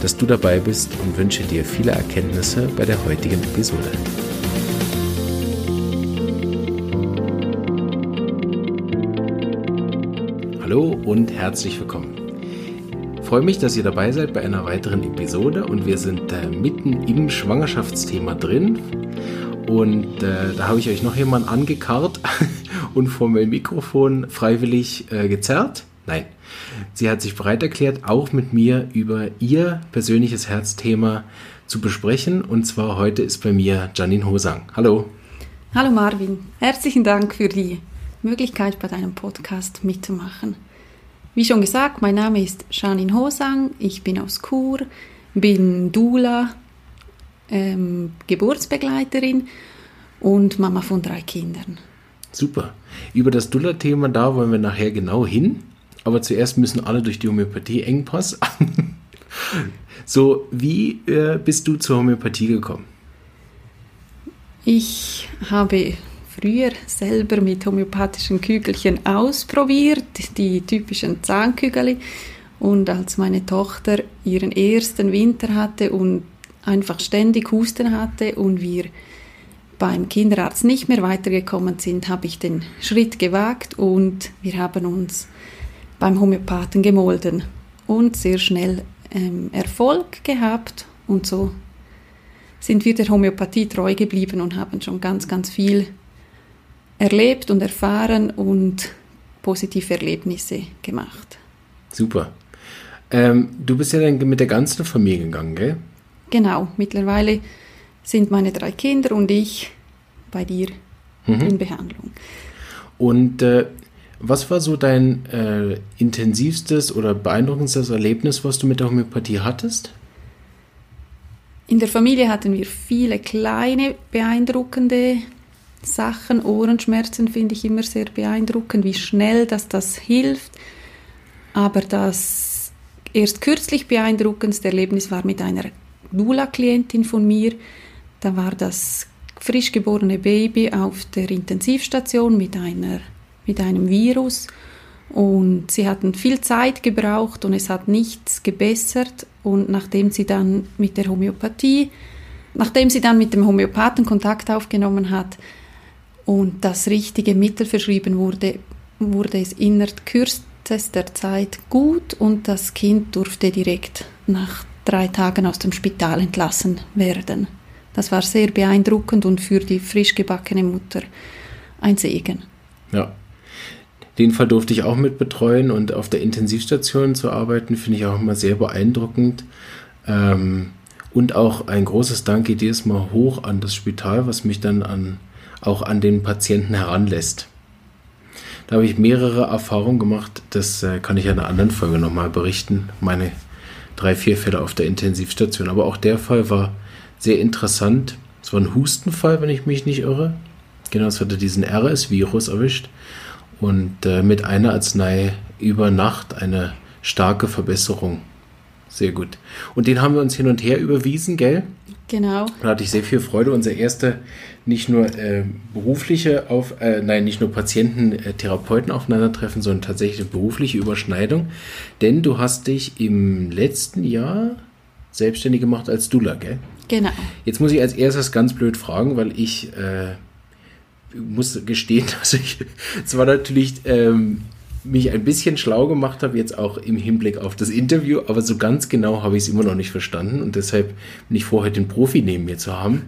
dass du dabei bist und wünsche dir viele Erkenntnisse bei der heutigen Episode. Hallo und herzlich willkommen. Ich freue mich, dass ihr dabei seid bei einer weiteren Episode und wir sind äh, mitten im Schwangerschaftsthema drin. Und äh, da habe ich euch noch jemanden angekarrt und vor mein Mikrofon freiwillig äh, gezerrt. Nein, sie hat sich bereit erklärt, auch mit mir über ihr persönliches Herzthema zu besprechen. Und zwar heute ist bei mir Janine Hosang. Hallo. Hallo Marvin, herzlichen Dank für die Möglichkeit, bei deinem Podcast mitzumachen. Wie schon gesagt, mein Name ist Janine Hosang, ich bin aus Chur, bin Dula, ähm, Geburtsbegleiterin und Mama von drei Kindern. Super. Über das Dula-Thema, da wollen wir nachher genau hin. Aber zuerst müssen alle durch die Homöopathie-Engpass. so, wie äh, bist du zur Homöopathie gekommen? Ich habe früher selber mit homöopathischen Kügelchen ausprobiert, die typischen Zahnkügel. Und als meine Tochter ihren ersten Winter hatte und einfach ständig Husten hatte und wir beim Kinderarzt nicht mehr weitergekommen sind, habe ich den Schritt gewagt und wir haben uns beim Homöopathen gemolden und sehr schnell ähm, Erfolg gehabt und so sind wir der Homöopathie treu geblieben und haben schon ganz, ganz viel erlebt und erfahren und positive Erlebnisse gemacht. Super. Ähm, du bist ja dann mit der ganzen Familie gegangen, gell? Genau, mittlerweile sind meine drei Kinder und ich bei dir mhm. in Behandlung. Und äh, was war so dein äh, intensivstes oder beeindruckendstes Erlebnis, was du mit der Homöopathie hattest? In der Familie hatten wir viele kleine, beeindruckende Sachen. Ohrenschmerzen finde ich immer sehr beeindruckend, wie schnell dass das hilft. Aber das erst kürzlich beeindruckendste Erlebnis war mit einer Dula-Klientin von mir. Da war das frisch geborene Baby auf der Intensivstation mit einer mit einem Virus und sie hatten viel Zeit gebraucht und es hat nichts gebessert und nachdem sie dann mit der Homöopathie, nachdem sie dann mit dem Homöopathen Kontakt aufgenommen hat und das richtige Mittel verschrieben wurde, wurde es innerhalb kürzester Zeit gut und das Kind durfte direkt nach drei Tagen aus dem Spital entlassen werden. Das war sehr beeindruckend und für die frisch gebackene Mutter ein Segen. Ja, den Fall durfte ich auch mit betreuen und auf der Intensivstation zu arbeiten, finde ich auch immer sehr beeindruckend. Ähm, und auch ein großes Dank geht jedes Mal hoch an das Spital, was mich dann an, auch an den Patienten heranlässt. Da habe ich mehrere Erfahrungen gemacht, das äh, kann ich in einer anderen Folge nochmal berichten, meine drei, vier Fälle auf der Intensivstation. Aber auch der Fall war sehr interessant. Es war ein Hustenfall, wenn ich mich nicht irre. Genau, es hatte diesen RS-Virus erwischt und äh, mit einer Arznei über Nacht eine starke Verbesserung. Sehr gut. Und den haben wir uns hin und her überwiesen, gell? Genau. Da hatte ich sehr viel Freude. Unser erste nicht nur äh, berufliche auf, äh, nein, nicht nur Patienten-Therapeuten äh, aufeinandertreffen, sondern tatsächlich eine berufliche Überschneidung. Denn du hast dich im letzten Jahr selbstständig gemacht als Dula, gell? Genau. Jetzt muss ich als erstes ganz blöd fragen, weil ich äh, muss gestehen, dass ich zwar natürlich ähm, mich ein bisschen schlau gemacht habe, jetzt auch im Hinblick auf das Interview, aber so ganz genau habe ich es immer noch nicht verstanden und deshalb bin ich froh, heute den Profi neben mir zu haben.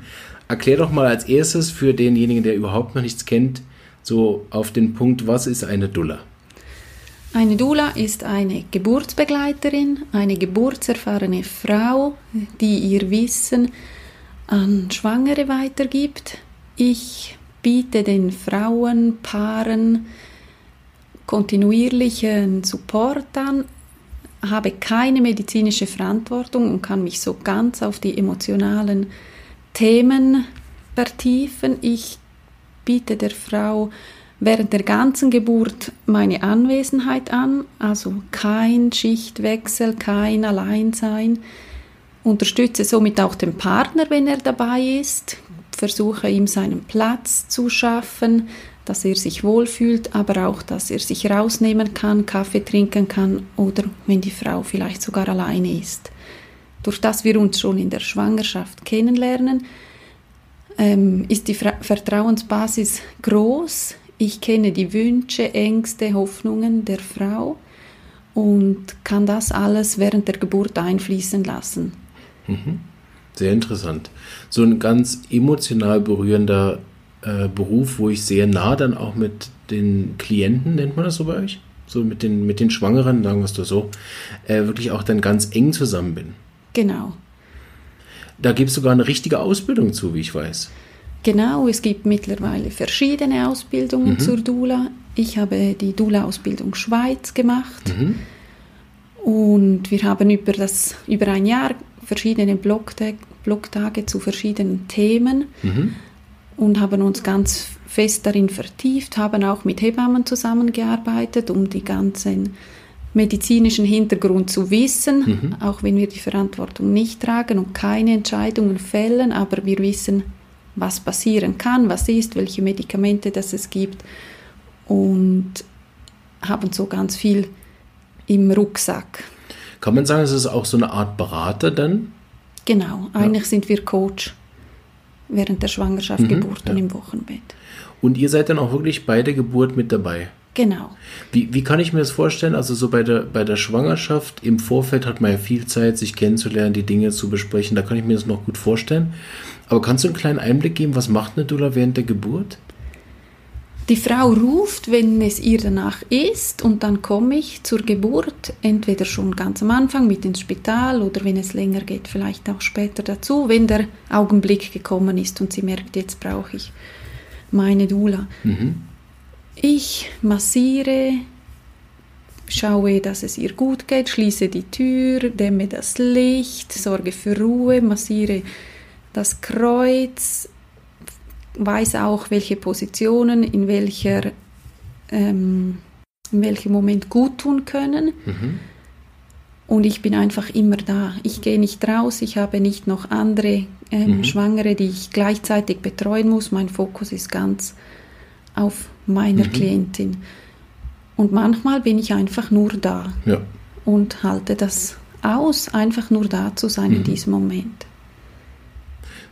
Erklär doch mal als erstes für denjenigen, der überhaupt noch nichts kennt, so auf den Punkt, was ist eine Dula? Eine Dula ist eine Geburtsbegleiterin, eine geburtserfahrene Frau, die ihr Wissen an Schwangere weitergibt. Ich biete den Frauenpaaren kontinuierlichen Support an, habe keine medizinische Verantwortung und kann mich so ganz auf die emotionalen Themen vertiefen. Ich biete der Frau während der ganzen Geburt meine Anwesenheit an, also kein Schichtwechsel, kein Alleinsein. Unterstütze somit auch den Partner, wenn er dabei ist, versuche ihm seinen Platz zu schaffen, dass er sich wohlfühlt, aber auch, dass er sich rausnehmen kann, Kaffee trinken kann oder wenn die Frau vielleicht sogar alleine ist. Durch das wir uns schon in der Schwangerschaft kennenlernen, ähm, ist die Vertrauensbasis groß. Ich kenne die Wünsche, Ängste, Hoffnungen der Frau und kann das alles während der Geburt einfließen lassen. Mhm. Sehr interessant. So ein ganz emotional berührender äh, Beruf, wo ich sehr nah dann auch mit den Klienten, nennt man das so bei euch? So mit den, mit den Schwangeren, sagen wir es doch so, äh, wirklich auch dann ganz eng zusammen bin. Genau. Da gibt es sogar eine richtige Ausbildung zu, wie ich weiß. Genau, es gibt mittlerweile verschiedene Ausbildungen mhm. zur Dula. Ich habe die Dula-Ausbildung Schweiz gemacht. Mhm. Und wir haben über, das, über ein Jahr verschiedene Blogtage, Blogtage zu verschiedenen Themen mhm. und haben uns ganz fest darin vertieft, haben auch mit Hebammen zusammengearbeitet, um die ganzen medizinischen Hintergrund zu wissen, mhm. auch wenn wir die Verantwortung nicht tragen und keine Entscheidungen fällen, aber wir wissen, was passieren kann, was ist, welche Medikamente das es gibt und haben so ganz viel im Rucksack. Kann man sagen, es ist auch so eine Art Berater dann? Genau, eigentlich ja. sind wir Coach während der Schwangerschaft, mhm, Geburt ja. und im Wochenbett. Und ihr seid dann auch wirklich bei der Geburt mit dabei? Genau. Wie, wie kann ich mir das vorstellen? Also so bei der, bei der Schwangerschaft, im Vorfeld hat man ja viel Zeit, sich kennenzulernen, die Dinge zu besprechen. Da kann ich mir das noch gut vorstellen. Aber kannst du einen kleinen Einblick geben, was macht eine Dula während der Geburt? Die Frau ruft, wenn es ihr danach ist, und dann komme ich zur Geburt, entweder schon ganz am Anfang mit ins Spital oder wenn es länger geht, vielleicht auch später dazu, wenn der Augenblick gekommen ist und sie merkt, jetzt brauche ich meine Dula. Mhm. Ich massiere, schaue, dass es ihr gut geht, schließe die Tür, dämme das Licht, sorge für Ruhe, massiere das Kreuz, weiß auch, welche Positionen in welcher ähm, in welchem Moment gut tun können. Mhm. Und ich bin einfach immer da. Ich gehe nicht raus, ich habe nicht noch andere ähm, mhm. Schwangere, die ich gleichzeitig betreuen muss. Mein Fokus ist ganz auf meiner mhm. Klientin. Und manchmal bin ich einfach nur da ja. und halte das aus, einfach nur da zu sein in mhm. diesem Moment.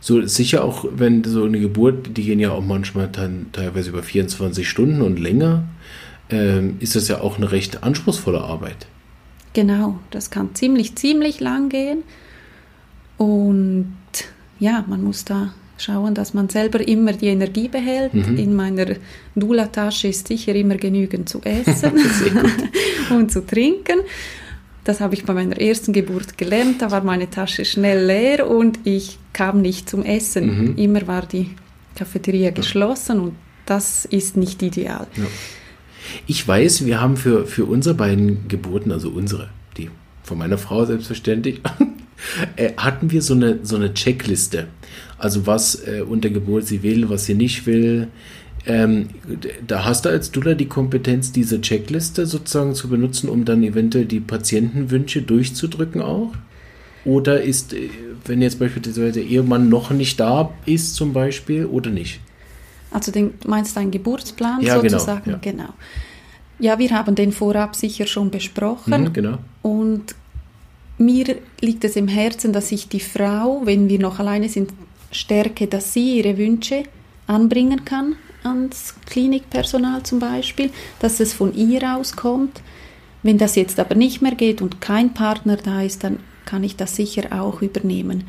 So sicher auch, wenn so eine Geburt, die gehen ja auch manchmal dann teilweise über 24 Stunden und länger, ähm, ist das ja auch eine recht anspruchsvolle Arbeit. Genau, das kann ziemlich, ziemlich lang gehen. Und ja, man muss da schauen, dass man selber immer die Energie behält. Mhm. In meiner Dula-Tasche ist sicher immer genügend zu essen und zu trinken. Das habe ich bei meiner ersten Geburt gelernt. Da war meine Tasche schnell leer und ich kam nicht zum Essen. Mhm. Immer war die Cafeteria geschlossen und das ist nicht ideal. Ja. Ich weiß, wir haben für, für unsere beiden Geburten, also unsere, die von meiner Frau selbstverständlich, äh, hatten wir so eine, so eine Checkliste. Also was äh, unter Geburt sie will, was sie nicht will, ähm, da hast du als Dula die Kompetenz, diese Checkliste sozusagen zu benutzen, um dann eventuell die Patientenwünsche durchzudrücken auch? Oder ist, äh, wenn jetzt beispielsweise der Ehemann noch nicht da ist zum Beispiel, oder nicht? Also den, meinst du einen Geburtsplan ja, genau, sozusagen? Genau, ja. genau. Ja, wir haben den vorab sicher schon besprochen. Mhm, genau. Und mir liegt es im Herzen, dass ich die Frau, wenn wir noch alleine sind, stärke, dass sie ihre Wünsche anbringen kann ans Klinikpersonal zum Beispiel, dass es von ihr auskommt. Wenn das jetzt aber nicht mehr geht und kein Partner da ist, dann kann ich das sicher auch übernehmen.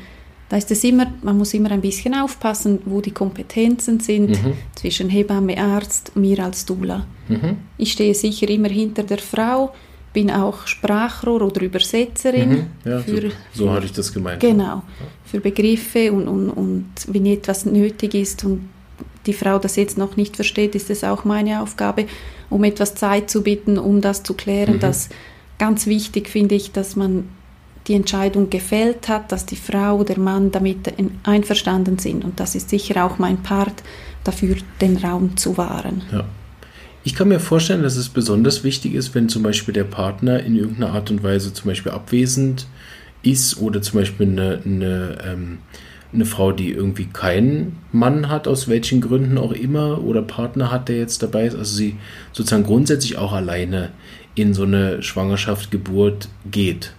Da ist es immer, man muss immer ein bisschen aufpassen, wo die Kompetenzen sind mhm. zwischen Hebamme, Arzt, mir als Dula. Mhm. Ich stehe sicher immer hinter der Frau, bin auch Sprachrohr oder Übersetzerin. Mhm. Ja, für, so, so hatte ich das gemeint. Genau, für Begriffe und, und, und wenn etwas nötig ist und die Frau das jetzt noch nicht versteht, ist es auch meine Aufgabe, um etwas Zeit zu bitten, um das zu klären. Mhm. Das ganz wichtig finde ich, dass man die Entscheidung gefällt hat, dass die Frau, der Mann damit einverstanden sind. Und das ist sicher auch mein Part, dafür den Raum zu wahren. Ja. Ich kann mir vorstellen, dass es besonders wichtig ist, wenn zum Beispiel der Partner in irgendeiner Art und Weise zum Beispiel abwesend ist oder zum Beispiel eine, eine, ähm, eine Frau, die irgendwie keinen Mann hat, aus welchen Gründen auch immer, oder Partner hat, der jetzt dabei ist, also sie sozusagen grundsätzlich auch alleine in so eine Schwangerschaft, Geburt geht.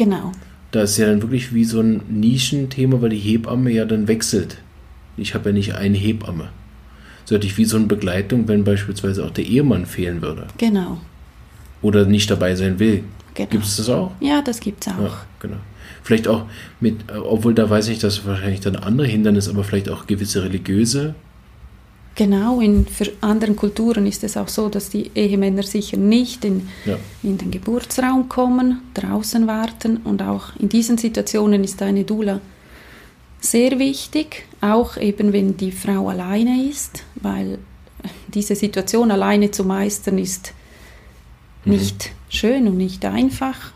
Genau. Da ist ja dann wirklich wie so ein Nischenthema, weil die Hebamme ja dann wechselt. Ich habe ja nicht eine Hebamme. So hätte ich wie so eine Begleitung, wenn beispielsweise auch der Ehemann fehlen würde. Genau. Oder nicht dabei sein will. genau. Gibt es das auch? Ja, das gibt es auch. Ja, genau. Vielleicht auch mit, obwohl da weiß ich, dass wahrscheinlich dann andere Hindernisse, aber vielleicht auch gewisse religiöse Genau, in für anderen Kulturen ist es auch so, dass die Ehemänner sicher nicht in, Ja. in den Geburtsraum kommen, draußen warten und auch in diesen Situationen ist eine Dula sehr wichtig, auch eben wenn die Frau alleine ist, weil diese Situation alleine zu meistern ist Mhm. nicht schön und nicht einfach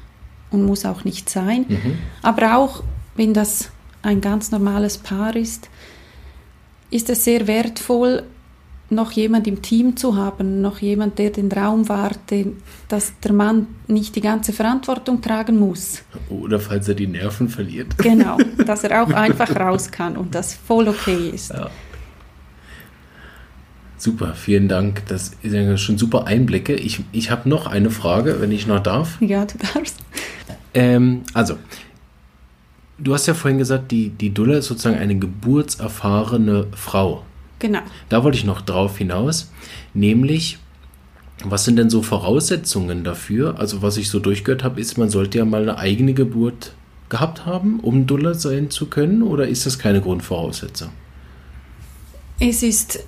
und muss auch nicht sein. Mhm. Aber auch wenn das ein ganz normales Paar ist, ist es sehr wertvoll, noch jemand im Team zu haben, noch jemand, der den Raum warte, dass der Mann nicht die ganze Verantwortung tragen muss. Oder falls er die Nerven verliert. Genau, dass er auch einfach raus kann und das voll okay ist. Ja. Super, vielen Dank. Das sind schon super Einblicke. Ich, ich habe noch eine Frage, wenn ich noch darf. Ja, du darfst. Ähm, also, du hast ja vorhin gesagt, die, die Dulla ist sozusagen eine geburtserfahrene Frau. Genau. Da wollte ich noch drauf hinaus, nämlich, was sind denn so Voraussetzungen dafür? Also, was ich so durchgehört habe, ist, man sollte ja mal eine eigene Geburt gehabt haben, um Dulla sein zu können, oder ist das keine Grundvoraussetzung? Es ist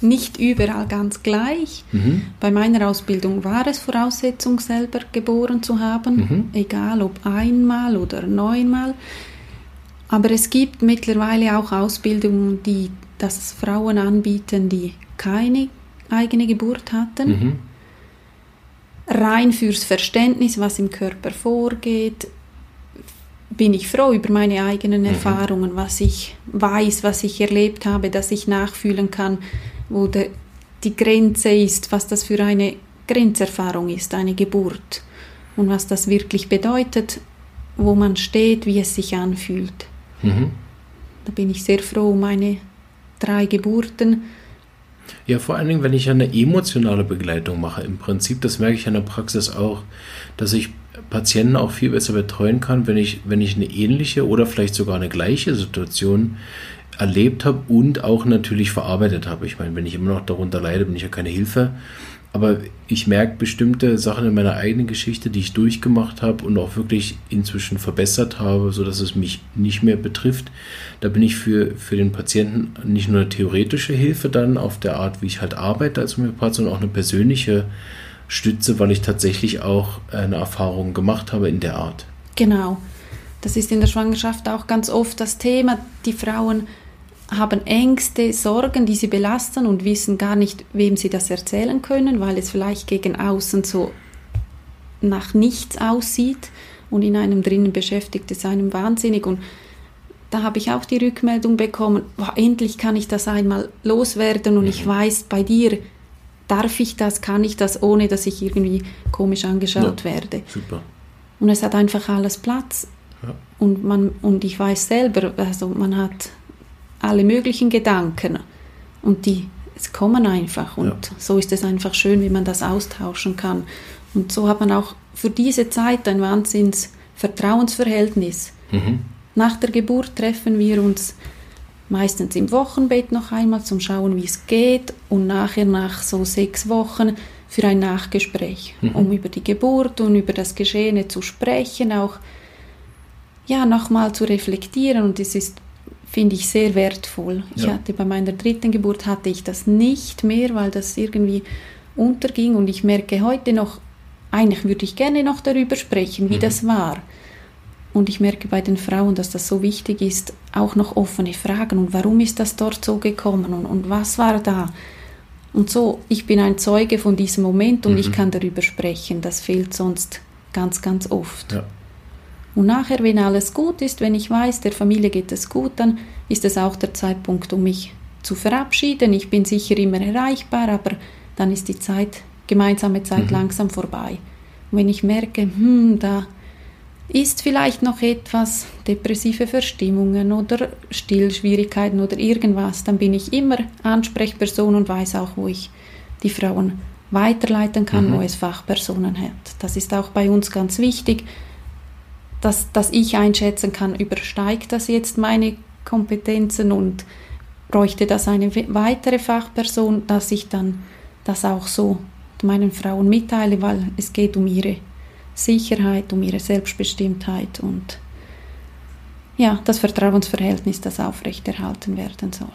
nicht überall ganz gleich. Mhm. Bei meiner Ausbildung war es Voraussetzung, selber geboren zu haben, Mhm. egal ob einmal oder neunmal. Aber es gibt mittlerweile auch Ausbildungen, die das Frauen anbieten, die keine eigene Geburt hatten. Mhm. Rein fürs Verständnis, was im Körper vorgeht, bin ich froh über meine eigenen Erfahrungen, was ich weiß, was ich erlebt habe, dass ich nachfühlen kann, wo der, die Grenze ist, was das für eine Grenzerfahrung ist, eine Geburt und was das wirklich bedeutet, wo man steht, wie es sich anfühlt. Mhm. Da bin ich sehr froh um meine drei Geburten. Ja, vor allen Dingen, wenn ich eine emotionale Begleitung mache, im Prinzip, das merke ich in der Praxis auch, dass ich Patienten auch viel besser betreuen kann, wenn ich, wenn ich eine ähnliche oder vielleicht sogar eine gleiche Situation erlebt habe und auch natürlich verarbeitet habe. Ich meine, wenn ich immer noch darunter leide, bin ich ja keine Hilfe. Aber ich merke bestimmte Sachen in meiner eigenen Geschichte, die ich durchgemacht habe und auch wirklich inzwischen verbessert habe, sodass es mich nicht mehr betrifft. Da bin ich für, für den Patienten nicht nur eine theoretische Hilfe dann auf der Art, wie ich halt arbeite als Homöopath, sondern auch eine persönliche Stütze, weil ich tatsächlich auch eine Erfahrung gemacht habe in der Art. Genau. Das ist in der Schwangerschaft auch ganz oft das Thema. Die Frauen haben Ängste, Sorgen, die sie belasten und wissen gar nicht, wem sie das erzählen können, weil es vielleicht gegen außen so nach nichts aussieht und in einem drinnen beschäftigt es einem wahnsinnig. Und da habe ich auch die Rückmeldung bekommen, wow, endlich kann ich das einmal loswerden und ich weiß, bei dir darf ich das, kann ich das, ohne dass ich irgendwie komisch angeschaut Ja. werde. Super. Und es hat einfach alles Platz. Ja. Und, man, und ich weiß selber, also man hat alle möglichen Gedanken und die es kommen einfach. Und Ja. so ist es einfach schön, wie man das austauschen kann. Und so hat man auch für diese Zeit ein Wahnsinns Vertrauensverhältnis. Mhm. Nach der Geburt treffen wir uns meistens im Wochenbett noch einmal zum Schauen, wie es geht und nachher nach so sechs Wochen für ein Nachgespräch, Mhm. um über die Geburt und über das Geschehene zu sprechen, auch ja nochmal zu reflektieren und es ist finde ich sehr wertvoll. Ich Ja. hatte bei meiner dritten Geburt hatte ich das nicht mehr, weil das irgendwie unterging und ich merke heute noch, eigentlich würde ich gerne noch darüber sprechen, wie Mhm. das war. Und ich merke bei den Frauen, dass das so wichtig ist, auch noch offene Fragen. Und warum ist das dort so gekommen? Und, und was war da? Und so, ich bin ein Zeuge von diesem Moment und Mhm. ich kann darüber sprechen. Das fehlt sonst ganz, ganz oft. Ja. Und nachher, wenn alles gut ist, wenn ich weiß, der Familie geht es gut, dann ist es auch der Zeitpunkt, um mich zu verabschieden. Ich bin sicher immer erreichbar, aber dann ist die Zeit, gemeinsame Zeit mhm. langsam vorbei. Und wenn ich merke, hm, da ist vielleicht noch etwas depressive Verstimmungen oder Stillschwierigkeiten oder irgendwas, dann bin ich immer Ansprechperson und weiß auch, wo ich die Frauen weiterleiten kann, mhm. wo es Fachpersonen hat. Das ist auch bei uns ganz wichtig, dass, dass ich einschätzen kann, übersteigt das jetzt meine Kompetenzen und bräuchte das eine weitere Fachperson, dass ich dann das auch so meinen Frauen mitteile, weil es geht um ihre Sicherheit, um ihre Selbstbestimmtheit und ja, das Vertrauensverhältnis, das aufrechterhalten werden soll.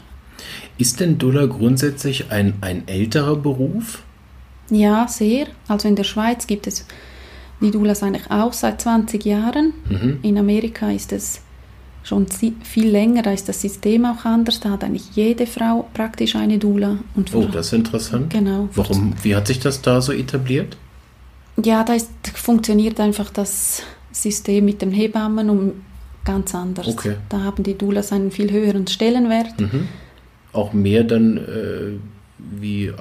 Ist denn Dula grundsätzlich ein, ein älterer Beruf? Ja, sehr. Also in der Schweiz gibt es die Doulas eigentlich auch seit 20 Jahren. Mhm. In Amerika ist es schon viel länger, da ist das System auch anders. Da hat eigentlich jede Frau praktisch eine Dula. Und oh, das ist interessant. Genau. Warum, wie hat sich das da so etabliert? Ja, da ist, funktioniert einfach das System mit den Hebammen um ganz anders. Okay. Da haben die Doulas einen viel höheren Stellenwert. Mhm. Auch mehr dann äh, wie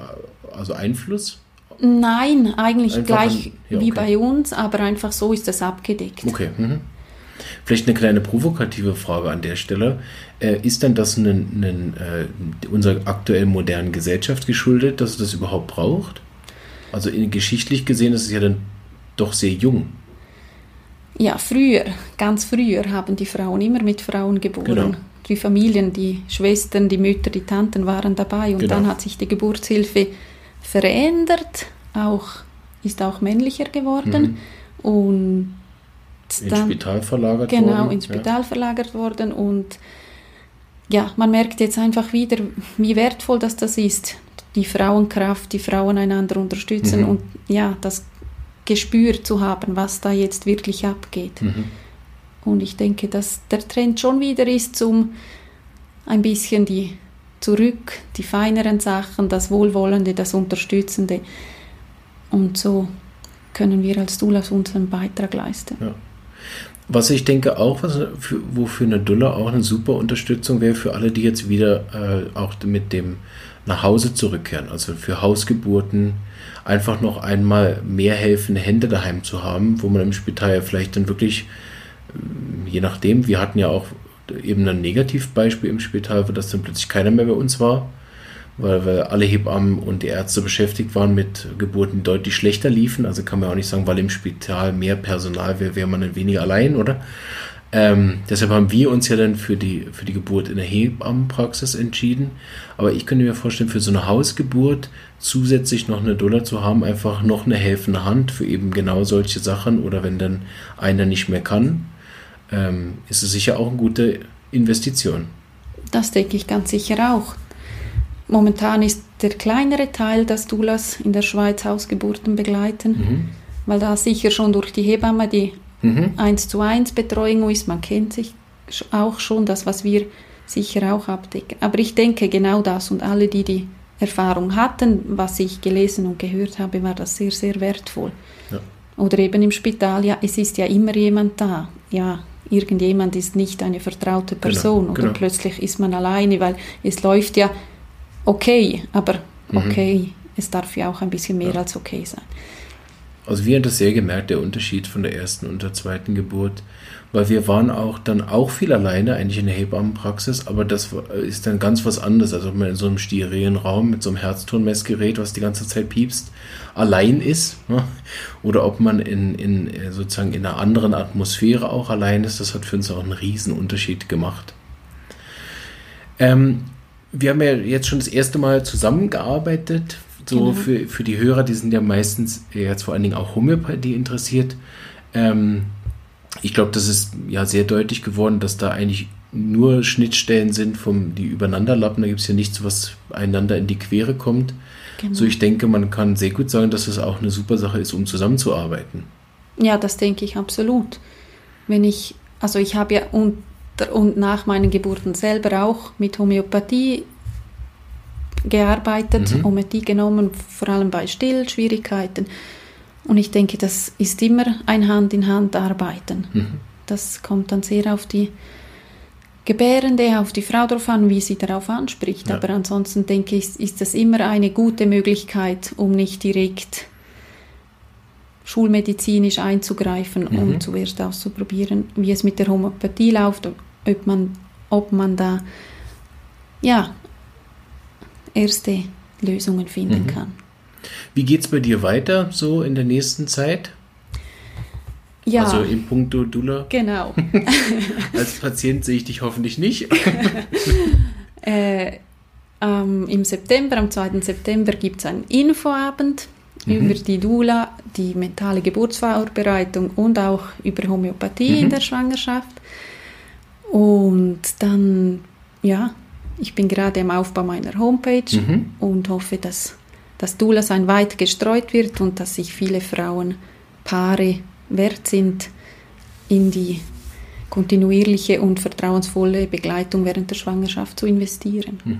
also Einfluss? Nein, eigentlich einfach gleich ein, ja, wie bei uns, aber einfach so ist es abgedeckt. Okay. Mhm. Vielleicht eine kleine provokative Frage an der Stelle. Äh, ist denn das einen, äh, unserer aktuell modernen Gesellschaft geschuldet, dass es das überhaupt braucht? Also in, geschichtlich gesehen ist es ja dann doch sehr jung. Ja, früher, ganz früher haben die Frauen immer mit Frauen geboren. Genau. Die Familien, die Schwestern, die Mütter, die Tanten waren dabei und genau. dann hat sich die Geburtshilfe verändert, auch, ist auch männlicher geworden mhm. und ins Spital verlagert genau, worden. Genau, ins Spital ja. verlagert worden und ja, man merkt jetzt einfach wieder, wie wertvoll das, das ist die Frauenkraft, die Frauen einander unterstützen mhm. und ja, das Gespür zu haben, was da jetzt wirklich abgeht. Mhm. Und ich denke, dass der Trend schon wieder ist zum ein bisschen die zurück, die feineren Sachen, das Wohlwollende, das Unterstützende. Und so können wir als Dullas unseren Beitrag leisten. Ja. Was ich denke auch, was für, wofür eine Dulla auch eine super Unterstützung wäre für alle, die jetzt wieder äh, auch mit dem nach Hause zurückkehren. Also für Hausgeburten einfach noch einmal mehr helfende Hände daheim zu haben, wo man im Spital ja vielleicht dann wirklich, ähm, je nachdem, wir hatten ja auch eben ein Negativbeispiel im Spital, wo das dann plötzlich keiner mehr bei uns war, weil, weil alle Hebammen und die Ärzte beschäftigt waren mit Geburten, die deutlich schlechter liefen. Also kann man auch nicht sagen, weil im Spital mehr Personal wäre, wäre man dann weniger allein, oder? Ähm, deshalb haben wir uns ja dann für die, für die Geburt in der Hebammenpraxis entschieden. Aber ich könnte mir vorstellen, für so eine Hausgeburt zusätzlich noch eine Dollar zu haben, einfach noch eine helfende Hand für eben genau solche Sachen oder wenn dann einer nicht mehr kann, ähm, ist es sicher auch eine gute Investition. Das denke ich ganz sicher auch. Momentan ist der kleinere Teil, dass Doulas in der Schweiz Hausgeburten begleiten, mhm. weil da sicher schon durch die Hebamme die mhm. 1 zu 1 Betreuung ist. Man kennt sich auch schon, das, was wir sicher auch abdecken. Aber ich denke genau das und alle, die die Erfahrung hatten, was ich gelesen und gehört habe, war das sehr, sehr wertvoll. Ja. Oder eben im Spital, ja, es ist ja immer jemand da. Ja, irgendjemand ist nicht eine vertraute genau, Person genau, oder genau. plötzlich ist man alleine, weil es läuft ja okay, aber mhm. okay, mhm. es darf ja auch ein bisschen mehr ja. als okay sein. Also wir haben das sehr gemerkt, der Unterschied von der ersten und der zweiten Geburt, weil wir waren auch dann auch viel alleine, eigentlich in der Hebammenpraxis, aber das ist dann ganz was anderes, als ob man in so einem sterilen Raum mit so einem Herztonmessgerät, was die ganze Zeit piepst, allein ist, ne? oder ob man in, in sozusagen in einer anderen Atmosphäre auch allein ist, das hat für uns auch einen riesen Unterschied gemacht. Ähm, wir haben ja jetzt schon das erste Mal zusammengearbeitet so genau. für, für die Hörer, die sind ja meistens jetzt vor allen Dingen auch Homöopathie interessiert. Ähm, ich glaube, das ist ja sehr deutlich geworden, dass da eigentlich nur Schnittstellen sind, vom, die übereinanderlappen. Da gibt es ja nichts, was einander in die Quere kommt. Genau. So, ich denke, man kann sehr gut sagen, dass es das auch eine super Sache ist, um zusammenzuarbeiten. Ja, das denke ich absolut. Wenn ich, also ich habe ja unter und nach meinen Geburten selber auch mit Homöopathie gearbeitet, mhm. Ometie genommen, vor allem bei Stillschwierigkeiten. Und ich denke, das ist immer ein Hand in Hand arbeiten. Mhm. das kommt dann sehr auf die Gebärende, auf die Frau drauf an, wie sie darauf anspricht. Ja. Aber ansonsten denke ich, ist das immer eine gute Möglichkeit, um nicht direkt schulmedizinisch einzugreifen, mhm. um zuerst auszuprobieren, wie es mit der Homöopathie läuft, ob man, ob man da ja, erste Lösungen finden mhm. kann. Wie geht es bei dir weiter so in der nächsten Zeit? Ja. Also im Punkto Dula. Genau. Als Patient sehe ich dich hoffentlich nicht. äh, ähm, Im September, am 2. September, gibt es einen Infoabend mhm. über die Dula, die mentale Geburtsvorbereitung und auch über Homöopathie mhm. in der Schwangerschaft. Und dann, ja, ich bin gerade am Aufbau meiner Homepage mhm. und hoffe, dass das Dula-Sein weit gestreut wird und dass sich viele Frauen, Paare wert sind, in die kontinuierliche und vertrauensvolle Begleitung während der Schwangerschaft zu investieren. Mhm.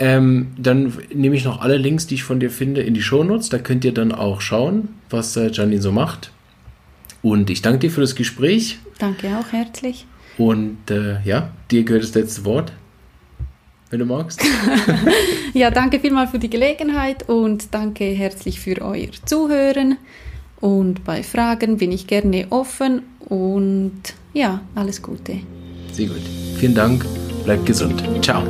Ähm, dann nehme ich noch alle Links, die ich von dir finde, in die Shownotes. Da könnt ihr dann auch schauen, was äh, Janine so macht. Und ich danke dir für das Gespräch. Danke auch herzlich. Und äh, ja, dir gehört das letzte Wort, wenn du magst. ja, danke vielmals für die Gelegenheit und danke herzlich für euer Zuhören. Und bei Fragen bin ich gerne offen und ja, alles Gute. Sehr gut. Vielen Dank. Bleibt gesund. Ciao.